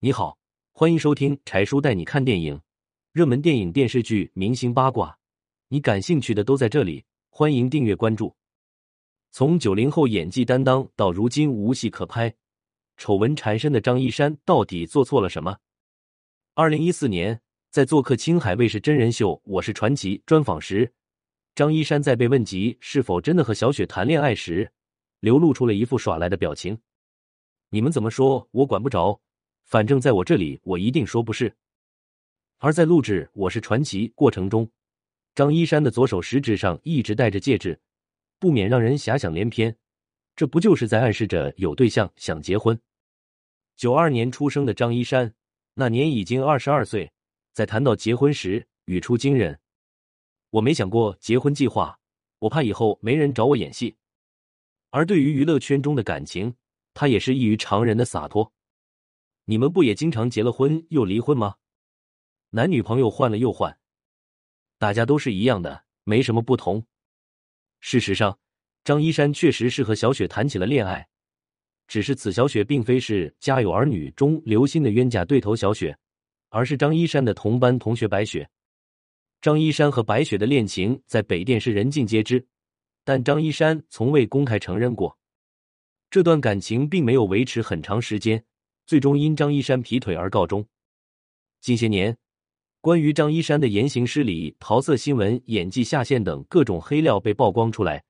你好，欢迎收听柴叔带你看电影，热门电影、电视剧、明星八卦，你感兴趣的都在这里。欢迎订阅关注。从九零后演技担当到如今无戏可拍、丑闻缠身的张一山，到底做错了什么？二零一四年，在做客青海卫视真人秀《我是传奇》专访时，张一山在被问及是否真的和小雪谈恋爱时，流露出了一副耍赖的表情。你们怎么说，我管不着。反正在我这里，我一定说不是。而在录制《我是传奇》过程中，张一山的左手食指上一直戴着戒指，不免让人遐想连篇。这不就是在暗示着有对象想结婚？九二年出生的张一山，那年已经二十二岁，在谈到结婚时语出惊人：“我没想过结婚计划，我怕以后没人找我演戏。”而对于娱乐圈中的感情，他也是异于常人的洒脱。你们不也经常结了婚又离婚吗？男女朋友换了又换，大家都是一样的，没什么不同。事实上，张一山确实是和小雪谈起了恋爱，只是此小雪并非是《家有儿女》中刘鑫的冤家对头小雪，而是张一山的同班同学白雪。张一山和白雪的恋情在北电是人尽皆知，但张一山从未公开承认过。这段感情并没有维持很长时间。最终因张一山劈腿而告终。近些年，关于张一山的言行失礼、桃色新闻、演技下线等各种黑料被曝光出来，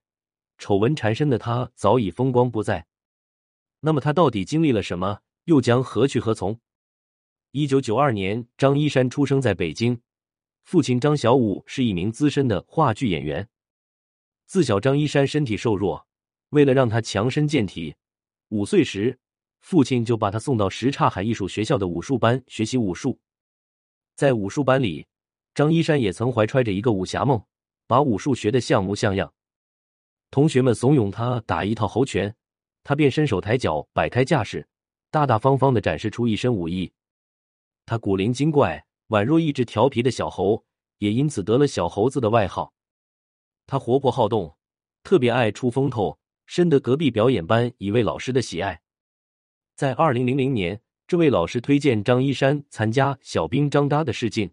丑闻缠身的他早已风光不再。那么他到底经历了什么？又将何去何从？一九九二年，张一山出生在北京，父亲张小武是一名资深的话剧演员。自小，张一山身体瘦弱，为了让他强身健体，五岁时。父亲就把他送到什刹海艺术学校的武术班学习武术。在武术班里，张一山也曾怀揣着一个武侠梦，把武术学得像模像样。同学们怂恿他打一套猴拳，他便伸手抬脚，摆开架势，大大方方的展示出一身武艺。他古灵精怪，宛若一只调皮的小猴，也因此得了“小猴子”的外号。他活泼好动，特别爱出风头，深得隔壁表演班一位老师的喜爱。在二零零零年，这位老师推荐张一山参加《小兵张嘎》的试镜，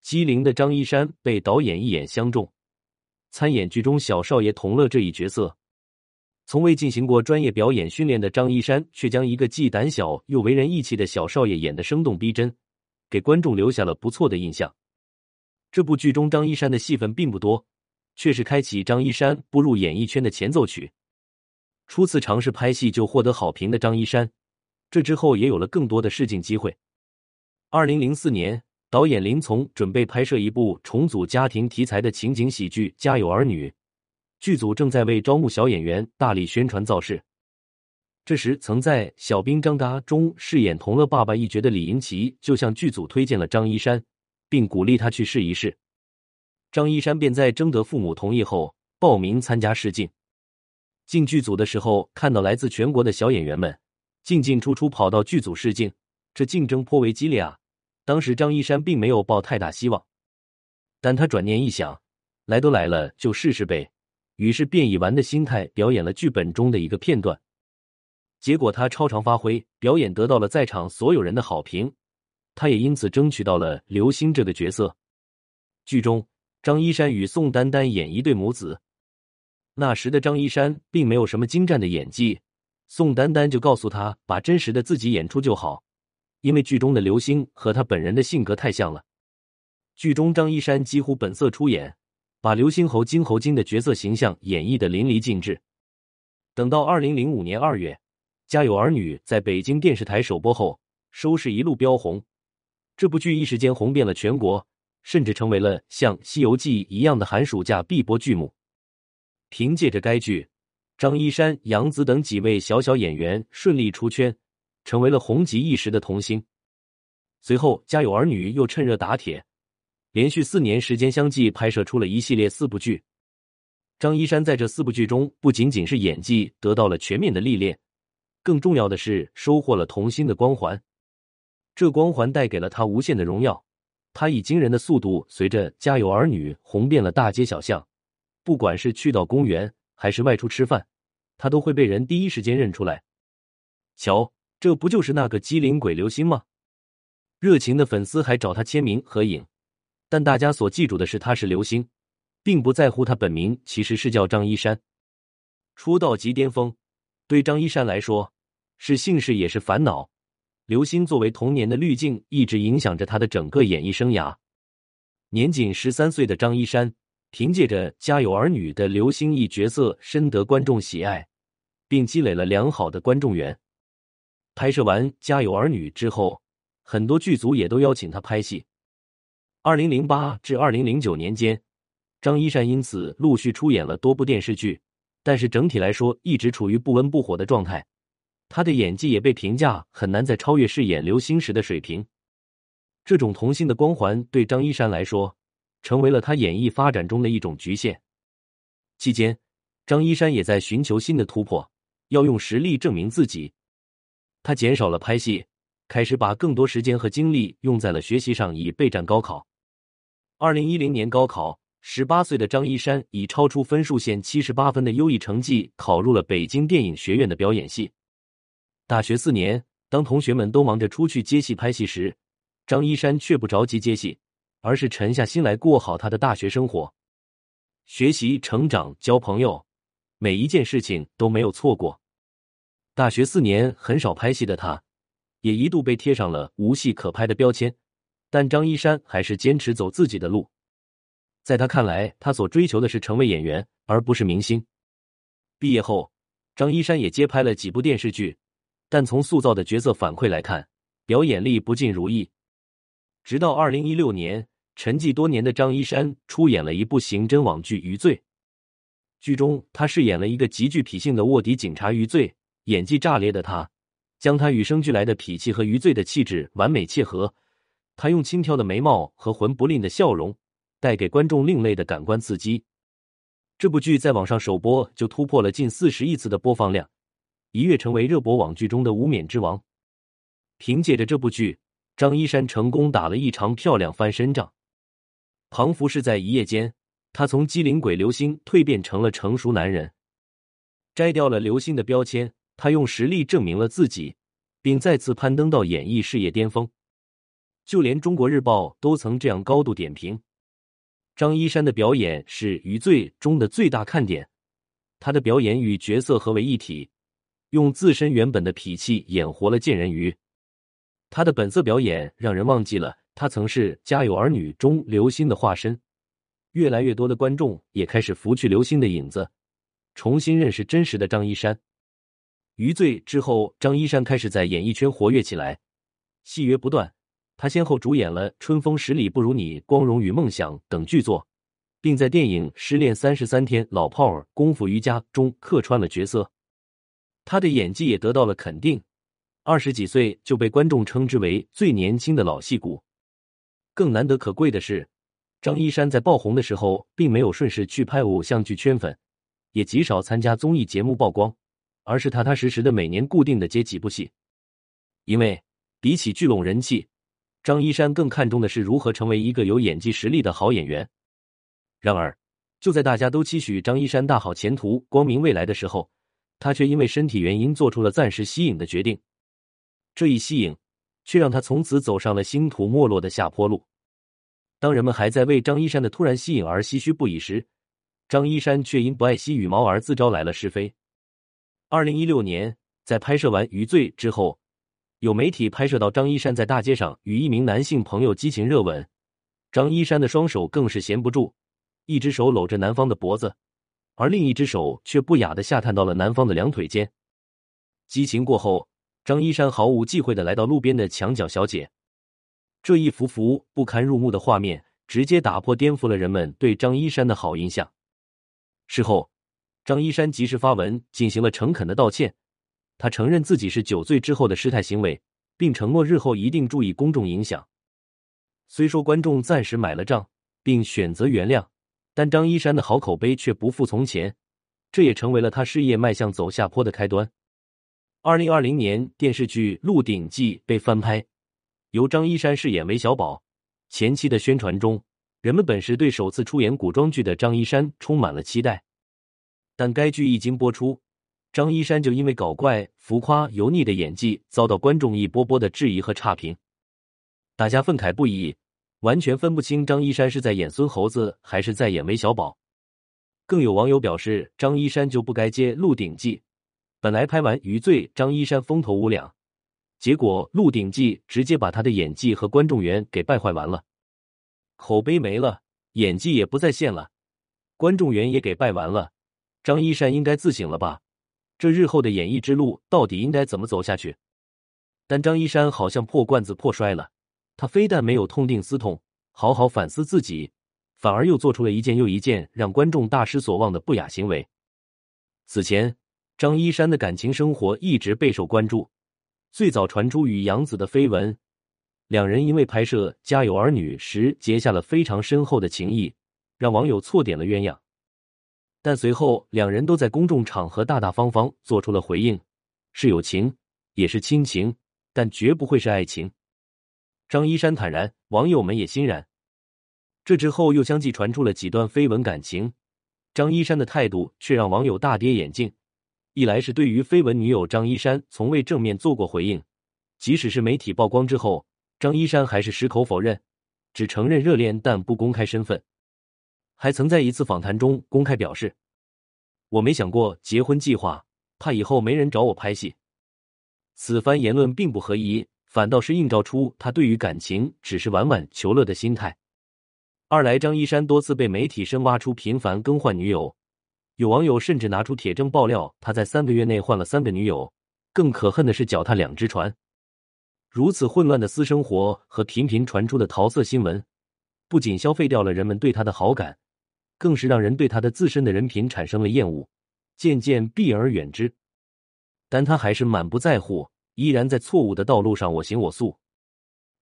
机灵的张一山被导演一眼相中，参演剧中小少爷同乐这一角色。从未进行过专业表演训练的张一山，却将一个既胆小又为人义气的小少爷演得生动逼真，给观众留下了不错的印象。这部剧中张一山的戏份并不多，却是开启张一山步入演艺圈的前奏曲。初次尝试拍戏就获得好评的张一山。这之后也有了更多的试镜机会。二零零四年，导演林从准备拍摄一部重组家庭题材的情景喜剧《家有儿女》，剧组正在为招募小演员大力宣传造势。这时，曾在《小兵张嘎》中饰演同乐爸爸一角的李银奇就向剧组推荐了张一山，并鼓励他去试一试。张一山便在征得父母同意后报名参加试镜。进剧组的时候，看到来自全国的小演员们。进进出出跑到剧组试镜，这竞争颇为激烈啊！当时张一山并没有抱太大希望，但他转念一想，来都来了，就试试呗。于是便以玩的心态表演了剧本中的一个片段，结果他超常发挥，表演得到了在场所有人的好评，他也因此争取到了刘星这个角色。剧中，张一山与宋丹丹演一对母子，那时的张一山并没有什么精湛的演技。宋丹丹就告诉他，把真实的自己演出就好，因为剧中的刘星和他本人的性格太像了。剧中张一山几乎本色出演，把刘星侯金侯金的角色形象演绎的淋漓尽致。等到二零零五年二月，《家有儿女》在北京电视台首播后，收视一路飙红，这部剧一时间红遍了全国，甚至成为了像《西游记》一样的寒暑假必播剧目。凭借着该剧。张一山、杨紫等几位小小演员顺利出圈，成为了红极一时的童星。随后，《家有儿女》又趁热打铁，连续四年时间相继拍摄出了一系列四部剧。张一山在这四部剧中，不仅仅是演技得到了全面的历练，更重要的是收获了童星的光环。这光环带给了他无限的荣耀，他以惊人的速度，随着《家有儿女》红遍了大街小巷，不管是去到公园。还是外出吃饭，他都会被人第一时间认出来。瞧，这不就是那个机灵鬼刘星吗？热情的粉丝还找他签名合影。但大家所记住的是他是刘星，并不在乎他本名其实是叫张一山。出道即巅峰，对张一山来说是幸事也是烦恼。刘星作为童年的滤镜，一直影响着他的整个演艺生涯。年仅十三岁的张一山，凭借着《家有儿女》的刘星一角色，深得观众喜爱，并积累了良好的观众缘。拍摄完《家有儿女》之后，很多剧组也都邀请他拍戏。二零零八至二零零九年间，张一山因此陆续出演了多部电视剧，但是整体来说一直处于不温不火的状态。他的演技也被评价很难再超越饰演刘星时的水平。这种童星的光环对张一山来说，成为了他演艺发展中的一种局限。期间，张一山也在寻求新的突破，要用实力证明自己。他减少了拍戏。开始把更多时间和精力用在了学习上，以备战高考。二零一零年高考，十八岁的张一山以超出分数线七十八分的优异成绩考入了北京电影学院的表演系。大学四年，当同学们都忙着出去接戏拍戏时，张一山却不着急接戏，而是沉下心来过好他的大学生活，学习、成长、交朋友，每一件事情都没有错过。大学四年很少拍戏的他。也一度被贴上了无戏可拍的标签，但张一山还是坚持走自己的路。在他看来，他所追求的是成为演员，而不是明星。毕业后，张一山也接拍了几部电视剧，但从塑造的角色反馈来看，表演力不尽如意。直到二零一六年，沉寂多年的张一山出演了一部刑侦网剧《余罪》，剧中他饰演了一个极具痞性的卧底警察余罪，演技炸裂的他。将他与生俱来的痞气和余罪的气质完美契合，他用轻佻的眉毛和魂不吝的笑容，带给观众另类的感官刺激。这部剧在网上首播就突破了近四十亿次的播放量，一跃成为热播网剧中的无冕之王。凭借着这部剧，张一山成功打了一场漂亮翻身仗，庞福是在一夜间，他从机灵鬼刘星蜕变成了成熟男人，摘掉了刘星的标签。他用实力证明了自己，并再次攀登到演艺事业巅峰。就连中国日报都曾这样高度点评：张一山的表演是《余罪》中的最大看点。他的表演与角色合为一体，用自身原本的痞气演活了贱人鱼。他的本色表演让人忘记了他曾是《家有儿女》中刘星的化身。越来越多的观众也开始拂去刘星的影子，重新认识真实的张一山。余罪之后，张一山开始在演艺圈活跃起来，戏约不断。他先后主演了《春风十里不如你》《光荣与梦想》等剧作，并在电影《失恋三十三天》《老炮儿》《功夫瑜伽》中客串了角色。他的演技也得到了肯定，二十几岁就被观众称之为最年轻的老戏骨。更难得可贵的是，张一山在爆红的时候，并没有顺势去拍偶像剧圈粉，也极少参加综艺节目曝光。而是踏踏实实的每年固定的接几部戏，因为比起聚拢人气，张一山更看重的是如何成为一个有演技实力的好演员。然而，就在大家都期许张一山大好前途、光明未来的时候，他却因为身体原因做出了暂时息影的决定。这一吸引，却让他从此走上了星途没落的下坡路。当人们还在为张一山的突然吸引而唏嘘不已时，张一山却因不爱惜羽毛而自招来了是非。二零一六年，在拍摄完《余罪》之后，有媒体拍摄到张一山在大街上与一名男性朋友激情热吻，张一山的双手更是闲不住，一只手搂着男方的脖子，而另一只手却不雅的下探到了男方的两腿间。激情过后，张一山毫无忌讳的来到路边的墙角小姐，这一幅幅不堪入目的画面，直接打破颠覆了人们对张一山的好印象。事后。张一山及时发文进行了诚恳的道歉，他承认自己是酒醉之后的失态行为，并承诺日后一定注意公众影响。虽说观众暂时买了账，并选择原谅，但张一山的好口碑却不复从前，这也成为了他事业迈向走下坡的开端。二零二零年电视剧《鹿鼎记》被翻拍，由张一山饰演韦小宝。前期的宣传中，人们本是对首次出演古装剧的张一山充满了期待。但该剧一经播出，张一山就因为搞怪、浮夸、油腻的演技，遭到观众一波波的质疑和差评。大家愤慨不已，完全分不清张一山是在演孙猴子还是在演韦小宝。更有网友表示，张一山就不该接《鹿鼎记》，本来拍完《余罪》，张一山风头无两，结果《鹿鼎记》直接把他的演技和观众缘给败坏完了，口碑没了，演技也不在线了，观众缘也给败完了。张一山应该自省了吧？这日后的演艺之路到底应该怎么走下去？但张一山好像破罐子破摔了，他非但没有痛定思痛，好好反思自己。反而又做出了一件又一件让观众大失所望的不雅行为。此前，张一山的感情生活一直备受关注，最早传出与杨紫的绯闻，两人因为拍摄《家有儿女》时结下了非常深厚的情谊，让网友错点了鸳鸯。但随后，两人都在公众场合大大方方做出了回应，是友情，也是亲情，但绝不会是爱情。张一山坦然，网友们也欣然。这之后又相继传出了几段绯闻感情，张一山的态度却让网友大跌眼镜。一来是对于绯闻女友张一山从未正面做过回应，即使是媒体曝光之后，张一山还是矢口否认，只承认热恋但不公开身份。还曾在一次访谈中公开表示：“我没想过结婚计划，怕以后没人找我拍戏。”此番言论并不合宜，反倒是映照出他对于感情只是玩玩求乐的心态。二来，张一山多次被媒体深挖出频繁更换女友，有网友甚至拿出铁证爆料他在三个月内换了三个女友。更可恨的是，脚踏两只船。如此混乱的私生活和频频传出的桃色新闻，不仅消费掉了人们对他的好感，更是让人对他的自身的人品产生了厌恶，渐渐避而远之。但他还是满不在乎，依然在错误的道路上我行我素。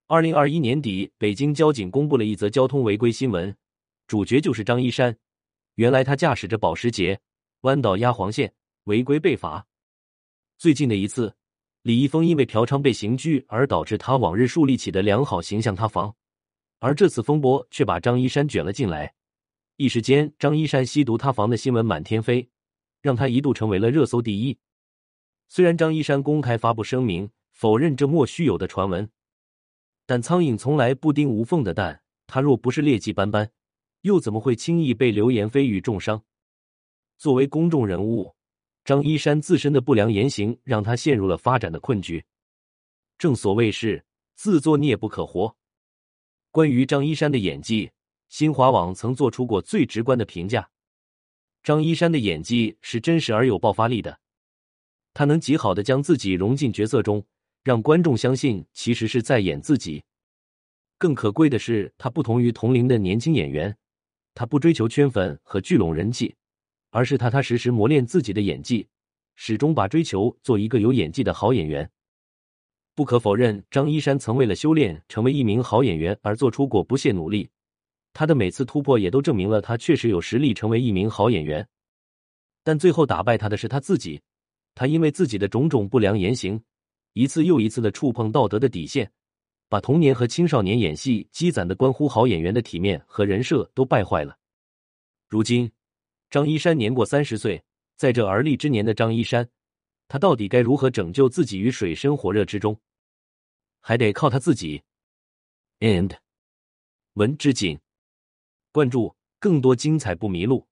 二零二一年底，北京交警公布了一则交通违规新闻，主角就是张一山。原来他驾驶着保时捷弯道压黄线，违规被罚。最近的一次，李易峰因为嫖娼被刑拘，而导致他往日树立起的良好形象塌房。而这次风波却把张一山卷了进来，一时间张一山吸毒塌房的新闻满天飞，让他一度成为了热搜第一。虽然张一山公开发布声明，否认这莫须有的传闻。但苍蝇从来不叮无缝的蛋，他若不是劣迹斑斑，又怎么会轻易被流言蜚语重伤？作为公众人物，张一山自身的不良言行让他陷入了发展的困局。正所谓是自作孽不可活。关于张一山的演技，新华网曾做出过最直观的评价：张一山的演技是真实而有爆发力的，他能极好的将自己融进角色中。让观众相信，其实是在演自己。更可贵的是，他不同于同龄的年轻演员，他不追求圈粉和聚拢人气，而是踏踏实实磨练自己的演技，始终把追求做一个有演技的好演员。不可否认，张一山曾为了修炼成为一名好演员而做出过不懈努力，他的每次突破也都证明了他确实有实力成为一名好演员。但最后打败他的是他自己，他因为自己的种种不良言行。一次又一次的触碰道德的底线，把童年和青少年演戏积攒的关乎好演员的体面和人设都败坏了。如今，张一山年过三十岁，在这而立之年的张一山，他到底该如何拯救自己于水深火热之中？还得靠他自己。And 文之锦，关注更多精彩不迷路。